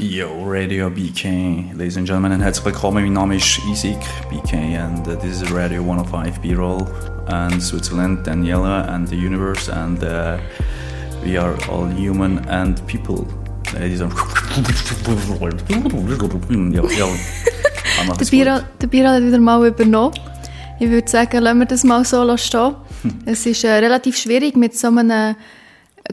Yo, Radio BK, ladies and gentlemen, and herzlich willkommen. Mein Name ist Isaac BK, and uh, this is Radio 105 B-Roll, and Switzerland, Daniela, and the universe, and uh, we are all human and people. Ladies and ja, ja. Der Biro hat wieder mal übernommen. Ich würde sagen, lassen wir das mal so stehen. Es ist äh, relativ schwierig, mit so einem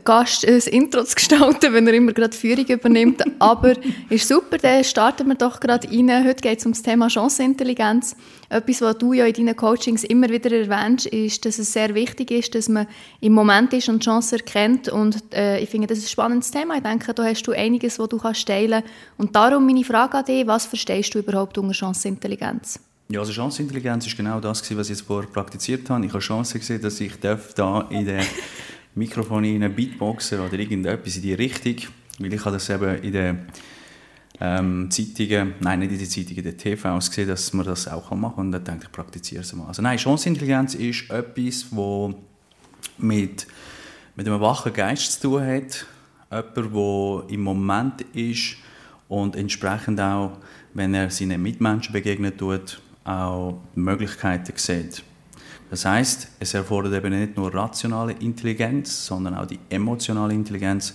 Gast ein Intro zu gestalten, wenn er immer gerade Führung übernimmt. Aber ist super, dann starten wir doch gerade rein. Heute geht es um das Thema Chancenintelligenz. Etwas, was du ja in deinen Coachings immer wieder erwähnst, ist, dass es sehr wichtig ist, dass man im Moment ist und Chancen erkennt. Und äh, ich finde, das ist ein spannendes Thema. Ich denke, da hast du einiges, was du kannst teilen kannst. Und darum meine Frage an dich, was verstehst du überhaupt unter Chancenintelligenz? Ja, also Chancenintelligenz ist genau das, was ich jetzt vorher praktiziert habe. Ich habe Chance gesehen, dass ich da in der Mikrofon in Beatboxer oder irgendetwas in die Richtung, weil ich habe das eben in den ähm, Zeitungen, nein, nicht in den Zeitungen, in den TVs gesehen, dass man das auch machen kann und dann denke ich, praktiziere es mal. Also nein, Chancenintelligenz ist etwas, wo mit, mit einem wachen Geist zu tun hat, jemand, der im Moment ist und entsprechend auch, wenn er seinen Mitmenschen begegnet tut, auch Möglichkeiten sieht. Das heißt, es erfordert eben nicht nur rationale Intelligenz, sondern auch die emotionale Intelligenz,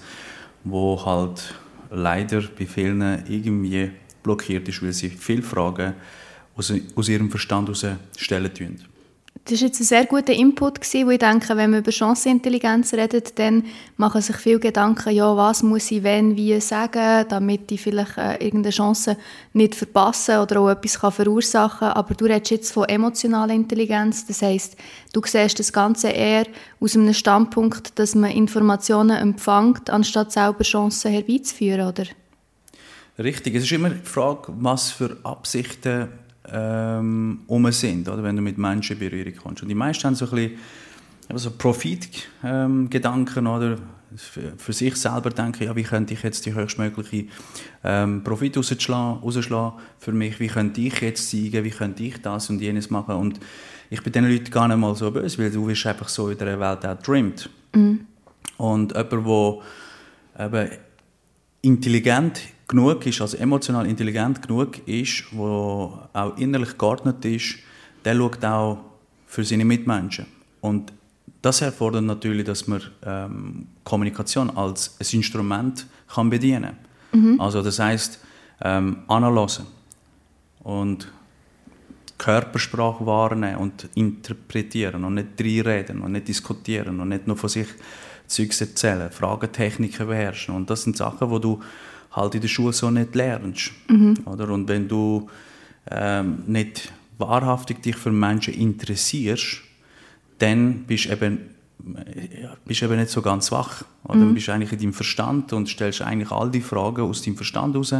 wo halt leider bei vielen irgendwie blockiert ist, weil sie viele Fragen aus, aus ihrem Verstand heraus stellen tun. Das war jetzt ein sehr guter Input, gewesen, wo ich denke, wenn man über Chancenintelligenz redet, dann machen sich viele Gedanken, ja, was muss ich wenn, wie sagen, damit ich vielleicht äh, irgendeine Chance nicht verpasse oder auch etwas kann verursachen kann. Aber du redest jetzt von emotionaler Intelligenz, das heißt, du siehst das Ganze eher aus einem Standpunkt, dass man Informationen empfängt, anstatt selber Chancen herbeizuführen, oder? Richtig, es ist immer die Frage, was für Absichten ähm, um sind, oder, wenn du mit Menschen in Berührung kommst. Und die meisten haben so ein bisschen also Profitgedanken, ähm, oder für, für, sich selber denken, ja, wie könnte ich jetzt die höchstmögliche ähm, Profit rausschlagen, rausschlagen für mich, wie könnte ich jetzt zeigen, wie könnte ich das und jenes machen und ich bin diesen Leuten gar nicht mal so böse, weil du bist einfach so in der Welt auch trimmt. Mhm. Und jemand, der eben intelligent genug ist, also emotional intelligent genug ist, wo auch innerlich geordnet ist, der schaut auch für seine Mitmenschen. Und das erfordert natürlich, dass man ähm, Kommunikation als ein Instrument kann bedienen kann. Mhm. Also das heißt ähm, analysen und Körpersprache wahrnehmen und interpretieren und nicht reinreden und nicht diskutieren und nicht nur von sich Zeugs erzählen, Fragentechniken beherrschen. Und das sind Sachen, wo du halt in der Schule so nicht lernst. Mhm. Oder? Und wenn du ähm, nicht wahrhaftig dich für Menschen interessierst, dann bist du eben, bist eben nicht so ganz wach. Oder? Mhm. Dann bist du eigentlich in deinem Verstand und stellst eigentlich all die Fragen aus deinem Verstand heraus.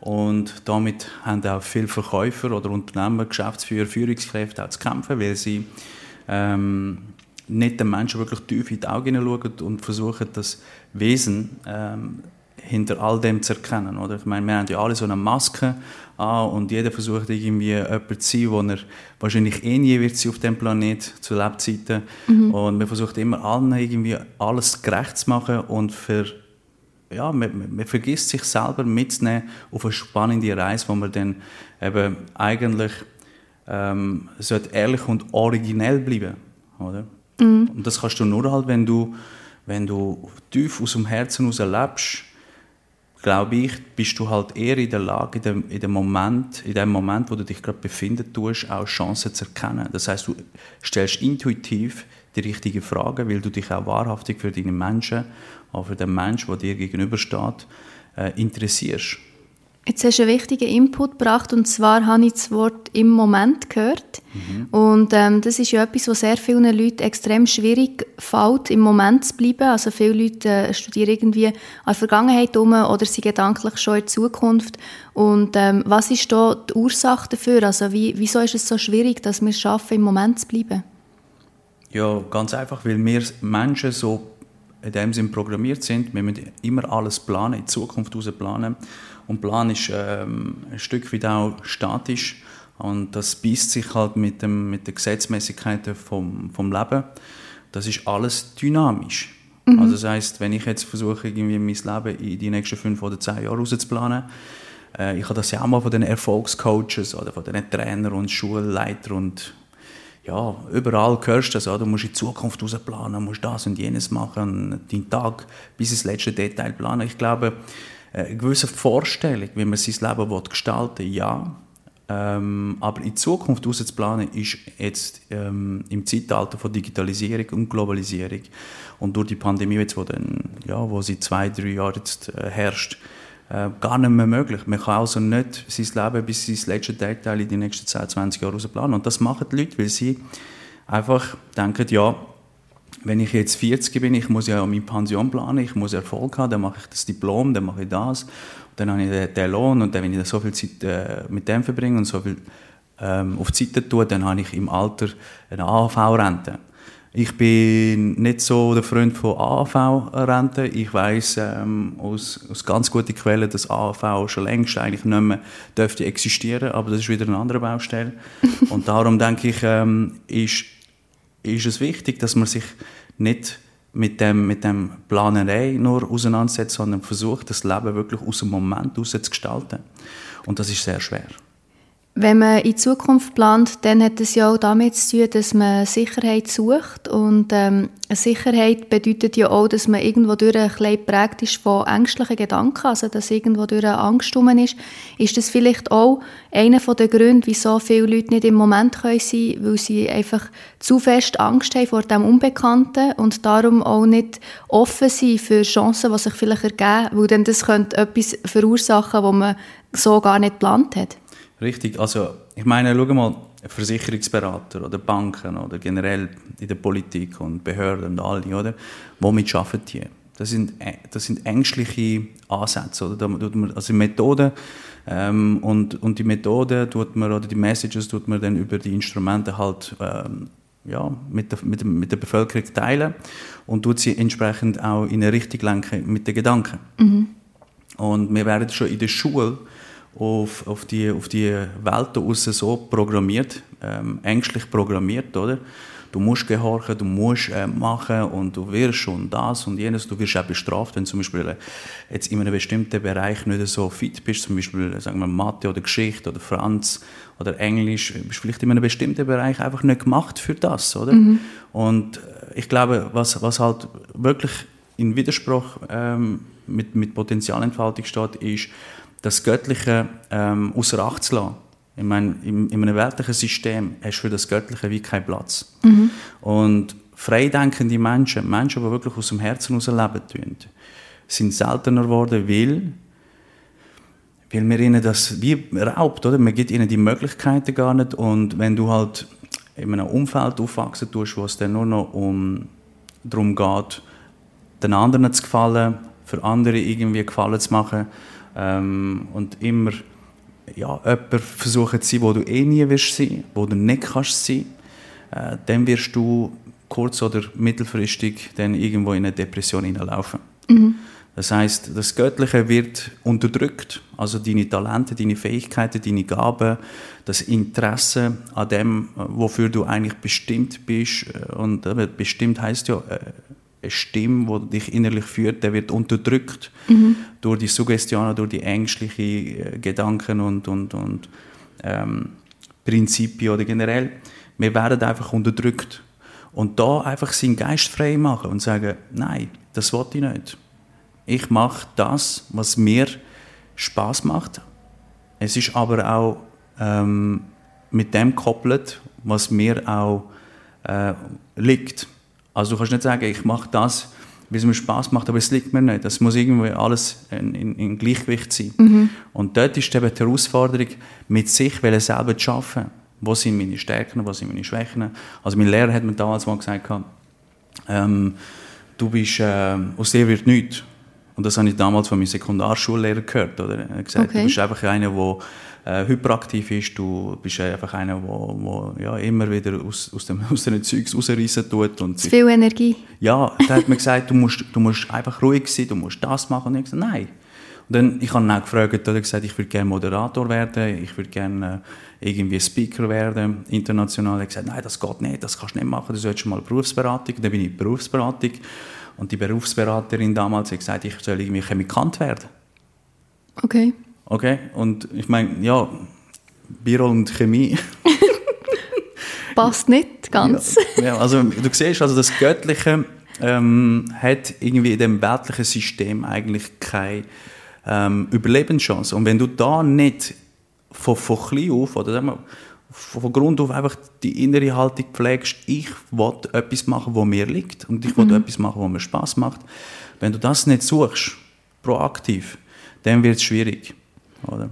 Und damit haben auch viele Verkäufer oder Unternehmer, Geschäftsführer, Führungskräfte auch zu kämpfen, weil sie ähm, nicht den Menschen wirklich tief in die Augen schauen und versuchen, das Wesen ähm, hinter all dem zu erkennen. Oder? Ich meine, wir haben ja alle so eine Maske an und jeder versucht irgendwie jemand zu sein, wo er wahrscheinlich eh nie wird sein auf dem Planet zu Lebzeiten. Mhm. Und man versucht immer allen irgendwie alles gerecht zu machen und für ja, man, man, vergisst sich selber mitzunehmen auf eine spannende Reise, wo man dann eben eigentlich ähm, sollte ehrlich und originell bleiben, oder? Mhm. Und das kannst du nur halt, wenn du, wenn du tief aus dem Herzen heraus lebst, glaube ich, bist du halt eher in der Lage, in dem, in dem Moment, in dem Moment, wo du dich gerade befinden tust, auch Chancen zu erkennen. Das heißt, du stellst intuitiv die richtigen Fragen, weil du dich auch wahrhaftig für deine Menschen, auch für den Menschen, der dir gegenübersteht, äh, interessierst. Jetzt hast du einen wichtigen Input gebracht und zwar habe ich das Wort «im Moment» gehört. Mhm. Und ähm, das ist ja etwas, was sehr vielen Leuten extrem schwierig fällt, im Moment zu bleiben. Also viele Leute äh, studieren irgendwie an der Vergangenheit um oder sind gedanklich schon in der Zukunft. Und ähm, was ist da die Ursache dafür? Also wie, wieso ist es so schwierig, dass wir es schaffen, im Moment zu bleiben? Ja, ganz einfach, weil wir Menschen so in dem Sinn programmiert sind. Wir müssen immer alles planen, in die Zukunft planen. planen und Plan ist ähm, ein Stück weit auch statisch. Und das beißt sich halt mit, dem, mit den Gesetzmäßigkeiten vom, vom Leben. Das ist alles dynamisch. Mhm. Also das heißt, wenn ich jetzt versuche, irgendwie mein Leben in die nächsten fünf oder zehn Jahre rauszuplanen, äh, ich habe das ja auch mal von den Erfolgscoaches oder von den Trainern und Schulleitern und ja, überall hörst du das, du musst in die Zukunft rausplanen, musst das und jenes machen, deinen Tag bis ins letzte Detail planen. Ich glaube, eine gewisse Vorstellung, wie man sein Leben gestalten will, ja. Ähm, aber in Zukunft rauszuplanen, ist jetzt ähm, im Zeitalter von Digitalisierung und Globalisierung und durch die Pandemie, jetzt, wo, dann, ja, wo seit zwei, drei Jahren jetzt, äh, herrscht, äh, gar nicht mehr möglich. Man kann also nicht sein Leben bis ins letzte Detail in die nächsten 10, 20 Jahre planen. Und das machen die Leute, weil sie einfach denken, ja, wenn ich jetzt 40 bin, ich muss ja meine Pension planen, ich muss Erfolg haben, dann mache ich das Diplom, dann mache ich das, dann habe ich den, den Lohn und dann, wenn ich so viel Zeit äh, mit dem verbringe und so viel ähm, auf die Seite tue, dann habe ich im Alter eine AHV-Rente. Ich bin nicht so der Freund von AHV-Renten. Ich weiß ähm, aus, aus ganz guten Quellen, dass AHV schon längst eigentlich nicht mehr dürfte existieren, aber das ist wieder eine andere Baustelle. Und darum denke ich, ähm, ist, ist es wichtig, dass man sich nicht mit dem, mit dem Planerei nur auseinandersetzt, sondern versucht, das Leben wirklich aus dem Moment heraus zu gestalten. Und das ist sehr schwer. Wenn man in Zukunft plant, dann hat es ja auch damit zu tun, dass man Sicherheit sucht. Und ähm, Sicherheit bedeutet ja auch, dass man irgendwo durch ein bisschen geprägt ist von ängstlichen Gedanken, also dass irgendwo durch eine Angst rum ist. Ist das vielleicht auch einer der Gründe, wieso viele Leute nicht im Moment sein können, weil sie einfach zu fest Angst haben vor dem Unbekannten und darum auch nicht offen sind für Chancen, die sich vielleicht ergeben, weil dann das könnte etwas verursachen, was man so gar nicht geplant hat. Richtig, also ich meine, schau mal, Versicherungsberater oder Banken oder generell in der Politik und Behörden und alle, oder? Womit arbeiten die? Das sind, das sind ängstliche Ansätze, oder? Da tut man, also Methoden ähm, und, und die Methoden tut man, oder die Messages tut man dann über die Instrumente halt ähm, ja, mit, der, mit, der, mit der Bevölkerung teilen und tut sie entsprechend auch in eine Richtung lenken mit den Gedanken. Mhm. Und wir werden schon in der Schule auf, auf, die, auf die Welt raus so programmiert, ähm, ängstlich programmiert, oder? Du musst gehorchen, du musst äh, machen und du wirst schon das und jenes. Du wirst auch bestraft, wenn du zum Beispiel äh, jetzt in einem bestimmten Bereich nicht so fit bist, zum Beispiel äh, sagen wir Mathe oder Geschichte oder Franz oder Englisch, bist vielleicht in einem bestimmten Bereich einfach nicht gemacht für das, oder? Mhm. Und äh, ich glaube, was, was halt wirklich in Widerspruch ähm, mit, mit Potenzialentfaltung steht, ist, das Göttliche ähm, außer Acht zu lassen. Ich meine, in, in einem weltlichen System hast du für das Göttliche wie keinen Platz. Mhm. Und freidenkende Menschen, Menschen, die wirklich aus dem Herzen heraus leben tun, sind seltener geworden, weil, weil man ihnen das wie raubt, oder? Man gibt ihnen die Möglichkeiten gar nicht und wenn du halt in einem Umfeld aufwachsen tust, wo es dann nur noch um darum geht, den anderen zu gefallen, für andere irgendwie Gefallen zu machen, ähm, und immer ja, jemand versuchen zu sein, wo du eh nie wirst sein, wo du nicht kannst sein, äh, dann wirst du kurz- oder mittelfristig dann irgendwo in eine Depression hineinlaufen. Mhm. Das heißt, das Göttliche wird unterdrückt, also deine Talente, deine Fähigkeiten, deine Gaben, das Interesse an dem, wofür du eigentlich bestimmt bist. Und äh, bestimmt heißt ja äh, Stimme, die dich innerlich führt, der wird unterdrückt mhm. durch die Suggestionen, durch die ängstlichen äh, Gedanken und, und, und ähm, Prinzipien oder generell. Wir werden einfach unterdrückt. Und da einfach seinen Geist frei machen und sagen, nein, das wollte ich nicht. Ich mache das, was mir Spaß macht. Es ist aber auch ähm, mit dem gekoppelt, was mir auch äh, liegt. Also du kannst nicht sagen, ich mache das, weil es mir Spaß macht, aber es liegt mir nicht. Das muss irgendwie alles in, in, in Gleichgewicht sein. Mhm. Und dort ist eben die Herausforderung, mit sich selber zu arbeiten. Wo sind meine Stärken, wo sind meine Schwächen? Also mein Lehrer hat mir damals mal gesagt, ähm, du bist, äh, aus dir wird nichts. Und das habe ich damals von meinem Sekundarschullehrer gehört. Oder? Er hat gesagt, okay. du bist einfach einer, der äh, hyperaktiv ist. Du bist einfach einer, der wo, wo, ja, immer wieder aus, aus, dem, aus den Zeugs rausreißen tut. Und Zu viel Energie. Ja, da hat mir gesagt, du musst, du musst einfach ruhig sein, du musst das machen. Und ich gesagt, nein. Und dann, ich habe ihn auch gefragt, er hat gesagt, ich würde gerne Moderator werden, ich würde gerne äh, irgendwie Speaker werden, international. Er hat gesagt, nein, das geht nicht, das kannst du nicht machen, du solltest mal Berufsberatung. Dann bin ich in Berufsberatung Und die Berufsberaterin damals hat gesagt, ich soll irgendwie Chemikant werden. Okay. Okay, und ich meine, ja, Bio und Chemie. Passt nicht ganz. Ja, ja, also du siehst, also das Göttliche ähm, hat irgendwie in dem weltlichen System eigentlich keine ähm, Überlebenschance. Und wenn du da nicht von, von klein auf, oder sagen wir, von Grund auf einfach die innere Haltung pflegst, ich will etwas machen, was mir liegt und ich will mhm. etwas machen, was mir Spaß macht. Wenn du das nicht suchst, proaktiv, dann wird es schwierig. Oder?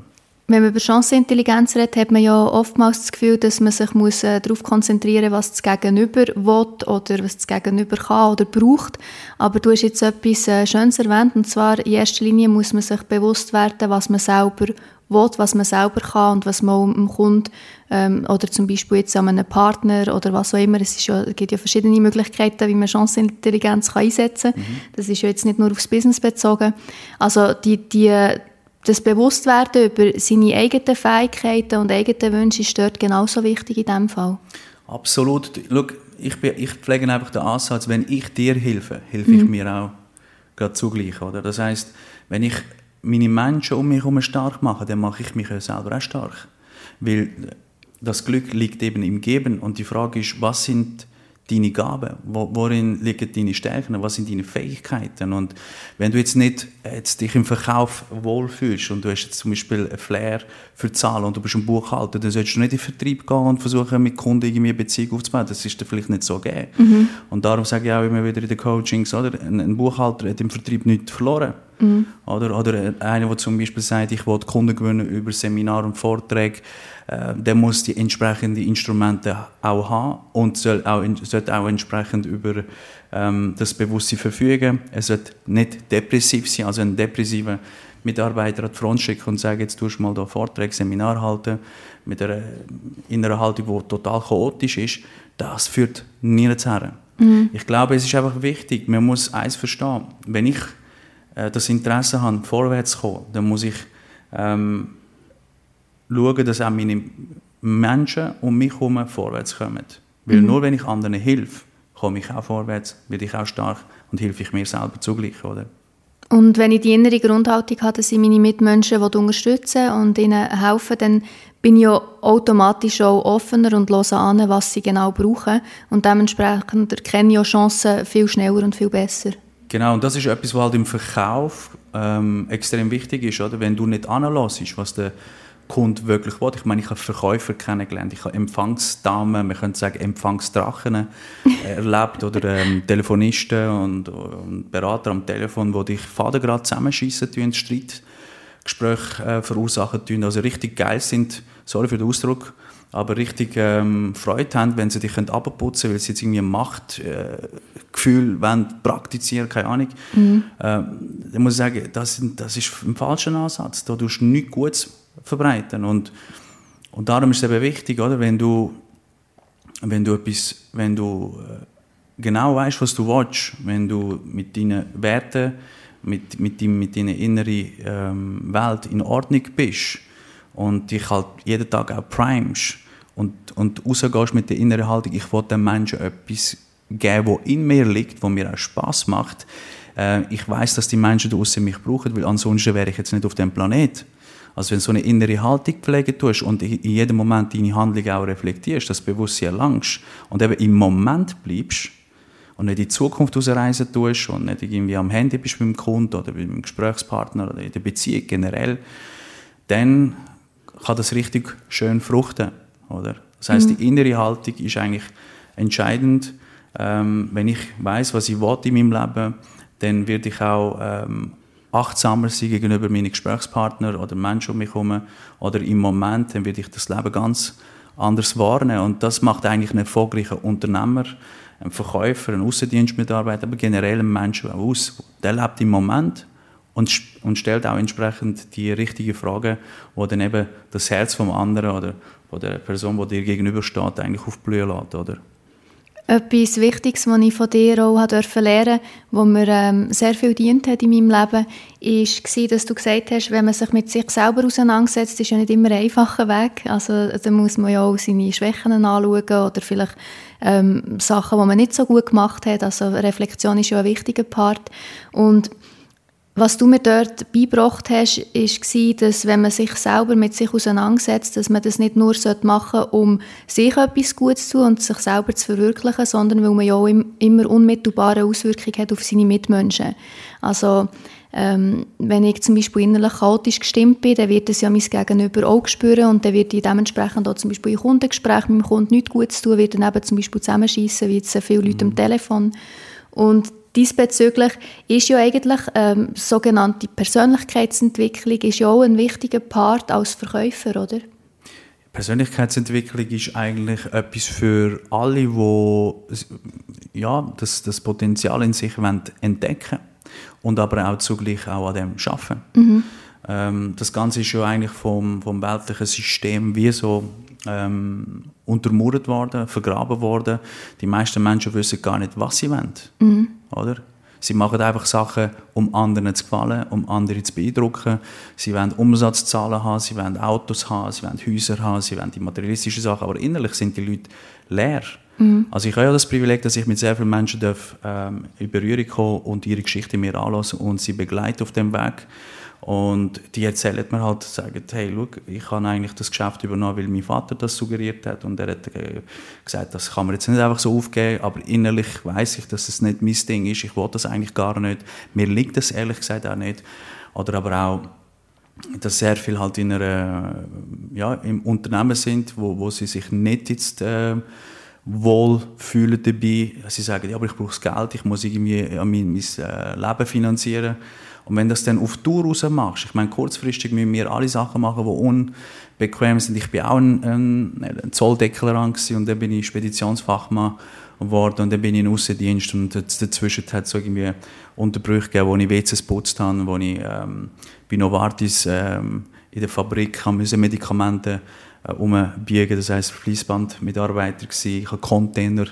Wenn man über Chancenintelligenz redet, hat man ja oftmals das Gefühl, dass man sich muss, äh, darauf konzentrieren muss, was das Gegenüber will oder was das Gegenüber kann oder braucht. Aber du hast jetzt etwas äh, Schönes erwähnt, und zwar in erster Linie muss man sich bewusst werden, was man selber will, was man selber kann und was man dem Kunden ähm, oder zum Beispiel jetzt an einem Partner oder was auch immer, es, ja, gibt ja verschiedene Möglichkeiten, wie man Chancenintelligenz kann einsetzen kann. Mhm. Das ist ja jetzt nicht nur aufs Business bezogen. Also die, die das Bewusstwerden über seine eigenen Fähigkeiten und eigenen Wünsche ist dort genauso wichtig in diesem Fall. Absolut. Schau, ich, ich pflege einfach den Ansatz, wenn ich dir helfe, helfe mhm. ich mir auch gerade zugleich. Oder? Das heißt, wenn ich meine Menschen um mich herum stark mache, dann mache ich mich selber auch stark. Weil das Glück liegt eben im Geben und die Frage ist, was sind deine Gaben? worin liegen deine Stärken? Was sind deine Fähigkeiten? Und wenn du jetzt nicht jetzt dich im Verkauf wohlfühlst und du hast jetzt zum Beispiel ein Flair für Zahlen und du bist ein Buchhalter, dann solltest du nicht in den Vertrieb gehen und versuchen, mit Kunden irgendwie eine Beziehung aufzubauen. Das ist dir vielleicht nicht so gegeben. Mhm. Und darum sage ich auch immer wieder in den Coachings, oder? Ein Buchhalter hat im Vertrieb nichts verloren. Mhm. Oder, oder einer, der zum Beispiel sagt, ich will Kunden gewinnen über Seminare und Vorträge, äh, der muss die entsprechenden Instrumente auch haben und soll auch, sollte auch entsprechend über ähm, das Bewusstsein verfügen. Er sollte nicht depressiv sein, also ein depressiver Mitarbeiter an die Front schicken und sagen, jetzt tust du mal da Vorträge, Seminar halten, mit einer inneren Haltung, die total chaotisch ist, das führt nirgends her. Mhm. Ich glaube, es ist einfach wichtig, man muss eins verstehen, wenn ich äh, das Interesse habe, vorwärts zu kommen, dann muss ich ähm, schauen, dass auch meine Menschen um mich herum vorwärts kommen. Weil mhm. nur wenn ich anderen helfe, komme ich auch vorwärts, werde ich auch stark und helfe ich mir selber zugleich, oder? Und wenn ich die innere Grundhaltung habe, dass ich meine Mitmenschen unterstützen und ihnen helfen, dann bin ich ja automatisch auch offener und höre an, was sie genau brauchen. Und dementsprechend erkenne ich auch Chancen viel schneller und viel besser. Genau, und das ist etwas, was halt im Verkauf ähm, extrem wichtig ist, oder? Wenn du nicht anlässt, was der Kunde wirklich will. Ich meine, ich habe Verkäufer kennengelernt, ich habe Empfangsdamen, man könnte sagen Empfangsdrachen erlebt oder ähm, Telefonisten und, und, Berater am Telefon, die dich Faden gerade zusammenschießen tun, Streitgespräche äh, verursachen tun, also richtig geil sind, sorry für den Ausdruck, aber richtig ähm, Freude haben, wenn sie dich abputzen können, weil sie jetzt irgendwie ein Machtgefühl äh, praktizieren, keine Ahnung. Mhm. Ähm, dann muss ich sagen, das, das ist ein falscher Ansatz. Da tust du nichts Gutes verbreiten. Und, und darum ist es eben wichtig, oder? Wenn du, wenn du etwas, wenn du äh, genau weißt, was du willst, wenn du mit deinen Werten, mit, mit, dein, mit deiner inneren ähm, Welt in Ordnung bist und dich halt jeden Tag auch primest und, und rausgehst mit der inneren Haltung, ich will den Menschen etwas geben, was in mir liegt, was mir auch Spaß macht. Äh, ich weiß, dass die Menschen draußen mich brauchen, weil ansonsten wäre ich jetzt nicht auf dem Planet. Also wenn du so eine innere Haltung pflegen tust und in jedem Moment deine Handlung auch reflektierst, das Bewusstsein erlangst und eben im Moment bleibst und nicht in die Zukunft ausreisen tust und nicht irgendwie am Handy bist mit dem Kunden oder mit dem Gesprächspartner oder in der Beziehung generell, dann kann das richtig schön fruchten, oder? Das heißt, mhm. die innere Haltung ist eigentlich entscheidend. Ähm, wenn ich weiß, was ich will in meinem Leben, dann werde ich auch ähm, achtsamer sein gegenüber meinen Gesprächspartnern oder Menschen um mich herum. Oder im Moment, dann werde ich das Leben ganz anders wahrnehmen. Und das macht eigentlich einen erfolgreichen Unternehmer, einen Verkäufer, einen Außendienstmitarbeiter, aber generell einen Menschen aus. Der lebt im Moment und, und stellt auch entsprechend die richtigen Fragen, wo dann eben das Herz vom anderen oder von der Person, die dir gegenübersteht, eigentlich aufblühen lässt, oder? Etwas Wichtiges, was ich von dir auch durfte lernen durfte, mir ähm, sehr viel dient hat in meinem Leben, war, dass du gesagt hast, wenn man sich mit sich selber auseinandersetzt, ist ja nicht immer ein einfacher Weg. Also da muss man ja auch seine Schwächen anschauen oder vielleicht ähm, Sachen, die man nicht so gut gemacht hat. Also Reflexion ist ja ein wichtiger Part. Und was du mir dort beigebracht hast, war, dass wenn man sich selber mit sich auseinandersetzt, dass man das nicht nur machen sollte, um sich etwas Gutes zu tun und sich selber zu verwirklichen, sondern weil man ja auch immer unmittelbare Auswirkungen hat auf seine Mitmenschen. Also ähm, wenn ich zum Beispiel innerlich chaotisch gestimmt bin, dann wird das ja mein Gegenüber auch spüren und dann wird ich dementsprechend auch zum Beispiel in Kundengesprächen mit dem Kunden nichts Gutes tun, wird dann eben zum Beispiel zusammenschießen, wie jetzt viele Leute mhm. am Telefon. Und Diesbezüglich ist ja eigentlich ähm, sogenannte Persönlichkeitsentwicklung ist ja auch ein wichtiger Part als Verkäufer, oder? Persönlichkeitsentwicklung ist eigentlich etwas für alle, die ja, das, das Potenzial in sich entdecken und aber auch zugleich auch an dem arbeiten. Mhm. Ähm, das Ganze ist ja eigentlich vom, vom weltlichen System wie so ähm, untermauert worden, vergraben worden. Die meisten Menschen wissen gar nicht, was sie wollen. Mhm. Oder? Sie machen einfach Sachen, um anderen zu gefallen, um andere zu beeindrucken. Sie wollen Umsatzzahlen haben, sie wollen Autos haben, sie wollen Häuser haben, sie wollen die materialistischen Sachen, aber innerlich sind die Leute leer. Mhm. Also ich habe ja das Privileg, dass ich mit sehr vielen Menschen darf, ähm, in Berührung kommen und ihre Geschichte mir anlassen und sie begleiten auf dem Weg. Und die erzählen mir halt, sagen, hey, schau, ich habe eigentlich das Geschäft übernommen, weil mein Vater das suggeriert hat. Und er hat äh, gesagt, das kann man jetzt nicht einfach so aufgeben, aber innerlich weiß ich, dass es das nicht mein Ding ist. Ich will das eigentlich gar nicht. Mir liegt das ehrlich gesagt auch nicht. Oder aber auch, dass sehr viel halt in einer, ja, im Unternehmen sind, wo, wo sie sich nicht jetzt äh, wohl fühlen dabei. Sie sagen, ja, aber ich brauche das Geld, ich muss irgendwie ja, mein, mein äh, Leben finanzieren. Und wenn das dann auf Tour raus machst, ich meine, kurzfristig müssen wir alle Sachen machen, die unbequem sind. Ich bin auch ein, ein, ein Zolldeklarant und dann bin ich Speditionsfachmann geworden und dann bin ich in Aussendienst und dazwischen hat es irgendwie Unterbrüche gegeben, wo ich WCs geputzt habe, wo ich ähm, bei Novartis ähm, in der Fabrik Medikamente äh, umbiegen. Das heisst, Fließbandmitarbeiter gsi, ich habe Container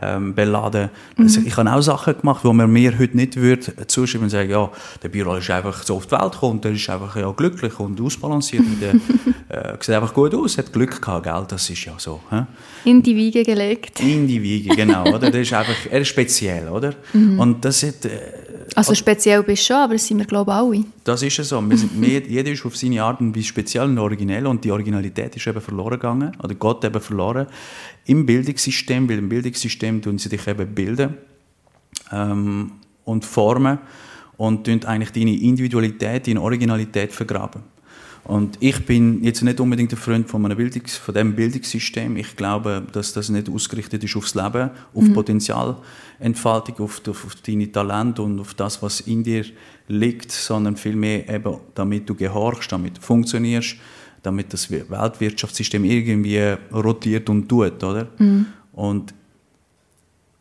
ähm, beladen. Mhm. Also ich habe auch Sachen gemacht, die man mir heute nicht würde zuschreiben und sagen, ja, der Büro ist einfach so auf die Welt gekommen, der ist einfach ja, glücklich und ausbalanciert und der äh, sieht einfach gut aus, hat Glück gehabt, gell? das ist ja so. Hä? In die Wiege gelegt. In die Wiege, genau. oder? Der ist einfach, er ist speziell, oder? Mhm. Und das hat, äh, also speziell bist du schon, aber das sind wir glaube ich alle. Das ist ja so. Wir sind, wir, jeder ist auf seine Art und Weise speziell und originell und die Originalität ist eben verloren gegangen, oder Gott eben verloren im Bildungssystem, weil im Bildungssystem tun sie dich eben bilden ähm, und formen und tun eigentlich deine Individualität, deine Originalität vergraben. Und ich bin jetzt nicht unbedingt ein Freund von, einem Bildungs-, von dem Bildungssystem. Ich glaube, dass das nicht ausgerichtet ist aufs Leben, auf mhm. Potenzialentfaltung, auf, auf, auf deine Talente und auf das, was in dir liegt, sondern vielmehr eben, damit du gehorchst, damit du funktionierst, damit das Weltwirtschaftssystem irgendwie rotiert und tut, oder? Mhm. Und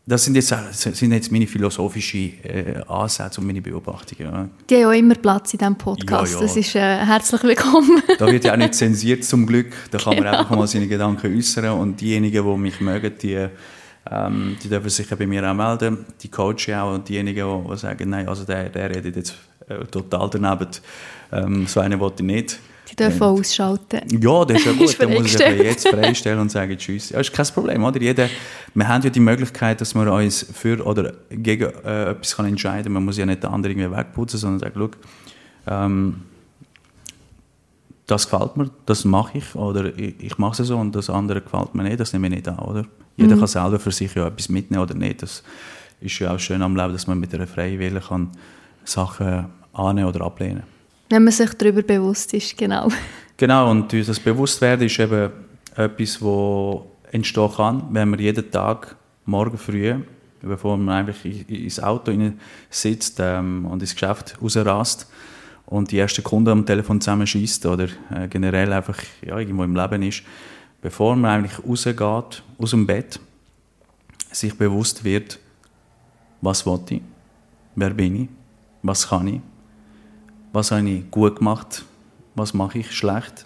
das sind jetzt, sind jetzt meine philosophischen äh, Ansätze und meine Beobachtungen. Ja. Die haben auch immer Platz in diesem Podcast. Ja, ja. Das ist äh, herzlich willkommen. da wird ja auch nicht zensiert, zum Glück. Da kann genau. man einfach mal seine Gedanken äußern. Und diejenigen, die mich mögen, die, ähm, die dürfen sich bei mir auch melden. Die Coaches auch. Und diejenigen, die, die sagen, nein, also der, der redet jetzt äh, total daneben. Ähm, so einen wollte ich nicht. Die dürfen auch ausschalten. Ja, das ist ja gut. Dann muss ich jetzt freistellen und sagen Tschüss. Ja, ist kein Problem, oder? Jeder, wir haben ja die Möglichkeit, dass man uns für oder gegen äh, etwas kann entscheiden. Man muss ja nicht den anderen irgendwie wegputzen, sondern sagen, schau, ähm, das gefällt mir, das mache ich, oder ich, ich mache es so und das andere gefällt mir nicht, das nehme ich nicht an, oder? Jeder mhm. kann selber für sich ja etwas mitnehmen oder nicht. Das ist ja auch schön am Leben, dass man mit einer freien Wille kann Sachen annehmen oder ablehnen kann. Wenn man sich darüber bewusst ist, genau. Genau, und das Bewusstwerden ist eben etwas, das entstehen kann, wenn man jeden Tag morgen früh, bevor man eigentlich ins Auto sitzt ähm, und ins Geschäft rausrast und die ersten Kunden am Telefon zusammenschießt oder äh, generell einfach ja, irgendwo im Leben ist, bevor man eigentlich rausgeht aus dem Bett, sich bewusst wird, was will ich, wer bin ich, was kann ich, was habe ich gut gemacht, was mache ich schlecht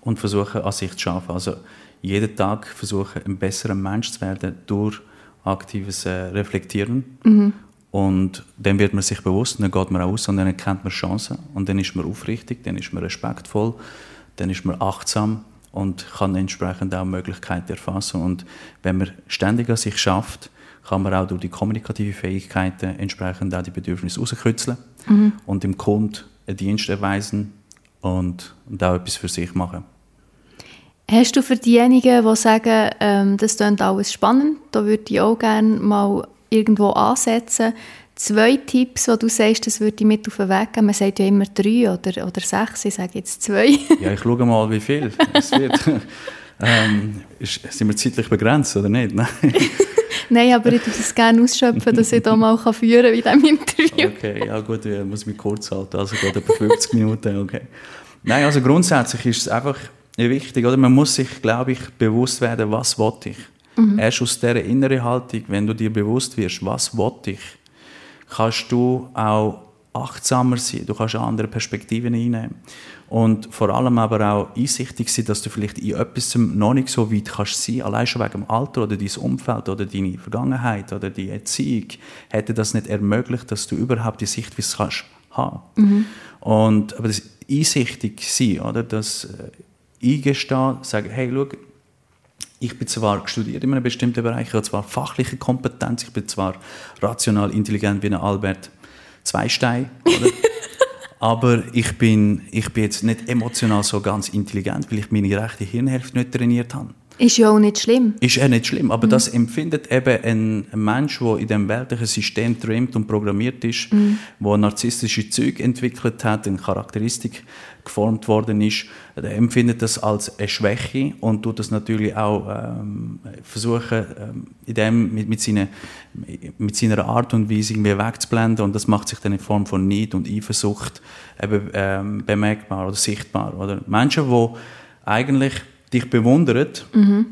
und versuche an sich zu schaffen. Also jeden Tag versuchen, ein besserer Mensch zu werden durch aktives äh, Reflektieren. Mhm. Und dann wird man sich bewusst, dann geht man aus und dann erkennt man Chancen. Und dann ist man aufrichtig, dann ist man respektvoll, dann ist man achtsam und kann entsprechend auch Möglichkeiten erfassen. Und wenn man ständig an sich schafft, kann man auch durch die kommunikative Fähigkeiten entsprechend auch die Bedürfnisse rauskitzeln mhm. und dem Kunden einen Dienst erweisen und, und auch etwas für sich machen. Hast du für diejenigen, die sagen, ähm, das klingt alles spannend, da würde ich auch gerne mal irgendwo ansetzen, zwei Tipps, wo du sagst, das würde ich mit auf den Weg geben? Man sagt ja immer drei oder, oder sechs, ich sage jetzt zwei. ja, ich schaue mal, wie viel es wird. ähm, ist, sind wir zeitlich begrenzt oder nicht? Nein. Nein, aber ich würde es gerne ausschöpfen, dass ich da mal führen kann in diesem Interview. Okay, ja gut, ich muss mich kurz halten, also geht etwa 50 Minuten, okay. Nein, also grundsätzlich ist es einfach wichtig, oder? man muss sich, glaube ich, bewusst werden, was will ich. Mhm. Erst aus dieser inneren Haltung, wenn du dir bewusst wirst, was will ich, kannst du auch achtsamer sein, du kannst andere Perspektiven einnehmen und vor allem aber auch einsichtig sein, dass du vielleicht in etwas noch nicht so weit kannst sein, allein schon wegen dem Alter oder dein Umfeld oder deine Vergangenheit oder die Erziehung hätte das nicht ermöglicht, dass du überhaupt die Sichtweise kannst haben. Mhm. Und aber das einsichtig sein, oder das äh, eingestehen, sagen, hey, schau, ich bin zwar studiert in einem bestimmten Bereich, ich habe zwar fachliche Kompetenz, ich bin zwar rational intelligent wie ein Albert Zweistein, oder? aber ich bin, ich bin jetzt nicht emotional so ganz intelligent, weil ich meine rechte Hirnhälfte nicht trainiert habe. Ist ja auch nicht schlimm. Ist ja nicht schlimm, aber mhm. das empfindet eben ein Mensch, der in dem weltlichen System träumt und programmiert ist, mhm. wo narzisstische Züge entwickelt hat, eine Charakteristik geformt worden ist, der empfindet das als eine Schwäche und tut das natürlich auch ähm, versuchen, ähm, in dem, mit, mit, seine, mit seiner Art und Weise irgendwie wegzublenden und das macht sich dann in Form von Neid und Eifersucht eben, ähm, bemerkbar oder sichtbar. Oder Menschen, die eigentlich dich bewundern mhm.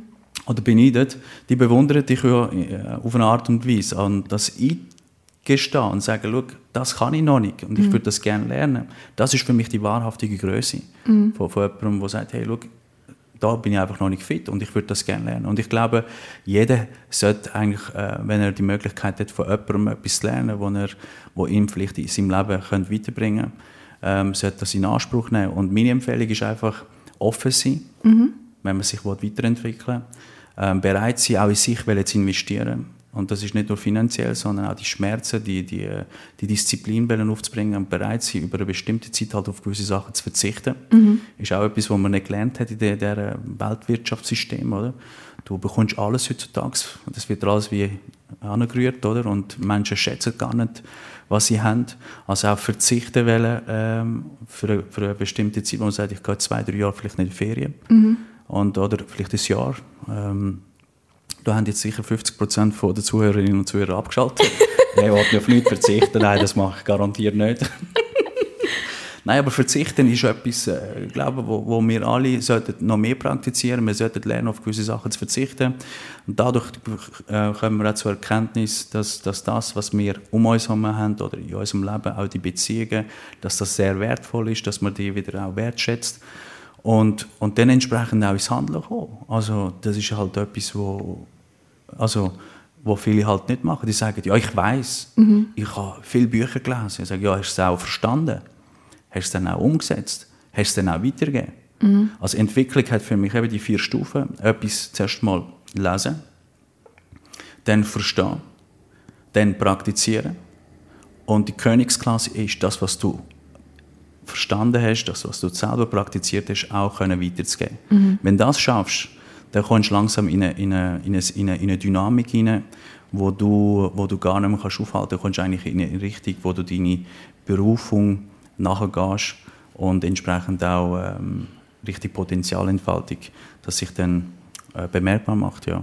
oder beneiden, die bewundern dich ja äh, auf eine Art und Weise. Und das eingestehen und sagen, schau, das kann ich noch nicht und ich mhm. würde das gerne lernen, das ist für mich die wahrhaftige Größe mhm. von, von jemandem, der sagt, hey, schau, da bin ich einfach noch nicht fit und ich würde das gerne lernen. Und ich glaube, jeder sollte eigentlich, äh, wenn er die Möglichkeit hat, von jemandem etwas zu lernen, wo, er, wo ihm vielleicht in seinem Leben könnte weiterbringen könnte, ähm, sollte das in Anspruch nehmen. Und meine Empfehlung ist einfach, offen sein. Mhm wenn man sich weiterentwickeln will. Ähm, bereit sein, auch in sich zu investieren. Und das ist nicht nur finanziell, sondern auch die Schmerzen, die, die, die Disziplin aufzubringen und bereit sein, über eine bestimmte Zeit halt auf gewisse Sachen zu verzichten. Mhm. Ist auch etwas, was man nicht gelernt hat in diesem Weltwirtschaftssystem. Oder? Du bekommst alles heutzutage, das wird alles wie angerührt, oder? Und Menschen schätzen gar nicht, was sie haben. Also auch verzichten wollen ähm, für, für eine bestimmte Zeit, wo man sagt, ich gehe zwei, drei Jahre vielleicht nicht in die Ferien. Mhm und, oder vielleicht ein Jahr. Ähm, da haben jetzt sicher 50 Prozent der Zuhörerinnen und Zuhörer abgeschaltet. ich wollte auf nichts verzichten. Nein, das mache ich garantiert nicht. Nein, aber verzichten ist etwas, äh, glaube, wo, wo wir alle sollten noch mehr praktizieren. Wir sollten lernen, auf gewisse Sachen zu verzichten. Und dadurch äh, kommen wir auch zur Erkenntnis, dass, dass das, was wir um uns herum haben oder in unserem Leben, auch die Beziehungen, dass das sehr wertvoll ist, dass man die wieder auch wertschätzt. Und, und dann entsprechend auch ins Handeln kommen. Also das ist halt etwas, wo, also, wo viele halt nicht machen. Die sagen, ja, ich weiß, mhm. ich habe viele Bücher gelesen. Ich sage, ja, hast du es auch verstanden? Hast du es dann auch umgesetzt? Hast du es dann auch weitergegeben? Mhm. Also Entwicklung hat für mich eben die vier Stufen. Etwas zuerst mal lesen, dann verstehen, dann praktizieren. Und die Königsklasse ist das, was du verstanden hast, das, was du selber praktiziert hast, auch können weiterzugeben. Mhm. Wenn du das schaffst, dann kommst du langsam in eine, in eine, in eine, in eine Dynamik hinein, wo du, wo du gar nicht mehr kannst aufhalten kannst. Du kommst eigentlich in eine Richtung, wo du deine Berufung nachgehst und entsprechend auch ähm, richtig Potenzialentfaltung, das sich dann äh, bemerkbar macht, ja.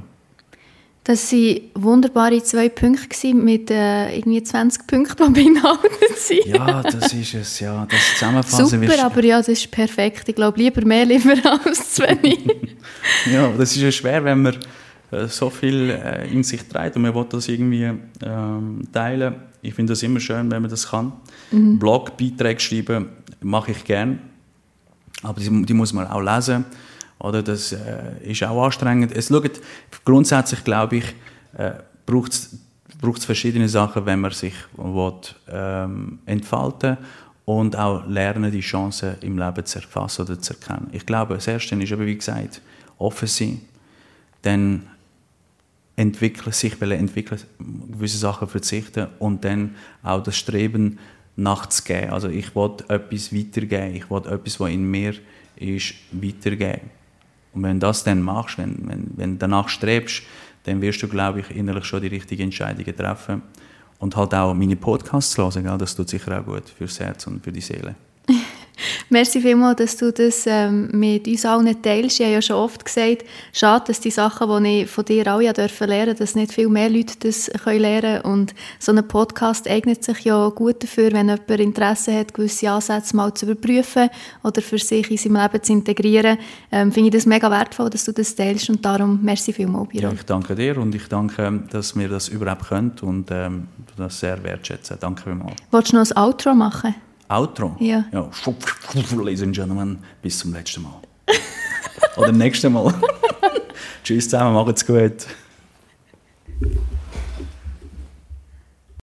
Das waren wunderbare zwei Punkte mit äh, irgendwie 20 Punkten, die beinhaltet sind. Ja, das ist es, ja. Das Zusammenfassen Super, aber ja, das ist perfekt. Ich glaube, lieber mehr lieber als zu wenig. ja, das ist ja schwer, wenn man äh, so viel äh, in sich trägt und man will das irgendwie ähm, teilen. Ich finde das immer schön, wenn man das kann. Mhm. Blogbeiträge schreiben mache ich gerne, aber die, die muss man auch lesen oder? Das äh, ist auch anstrengend. Es schaut, grundsätzlich glaube ich, äh, braucht es verschiedene Sachen, wenn man sich will, ähm, entfalten und auch lernen, die Chancen im Leben zu erfassen oder zu erkennen. Ich glaube, das Erste ist eben, wie gesagt, offen sein, dann entwickeln, sich entwickeln, gewisse Sachen verzichten und dann auch das Streben nachzugeben. Also ich will etwas weitergeben, ich will etwas, was in mir ist, weitergeben. Und wenn du das dann machst, wenn, wenn, wenn du danach strebst, dann wirst du, glaube ich, innerlich schon die richtigen Entscheidungen treffen. Und halt auch meine Podcasts hören, das tut sicher auch gut fürs Herz und für die Seele. Merci vielmals, dass du das ähm, mit uns allen teilst. Ich habe ja schon oft gesagt, schade, dass die Sachen, die ich von dir alle dürfen lernen, dass nicht viel mehr Leute das können lernen können. Und so ein Podcast eignet sich ja gut dafür, wenn jemand Interesse hat, gewisse Ansätze mal zu überprüfen oder für sich in seinem Leben zu integrieren. Ähm, finde ich das mega wertvoll, dass du das teilst und darum merci vielmals, Biro. Ja, ich danke dir und ich danke, dass wir das überhaupt können und ähm, das sehr wertschätzen. Danke vielmals. Wolltest du noch ein Outro machen? Outro? Ja. ja. Ladies and Gentlemen, bis zum letzten Mal. Oder im nächsten Mal. Tschüss zusammen, macht's gut.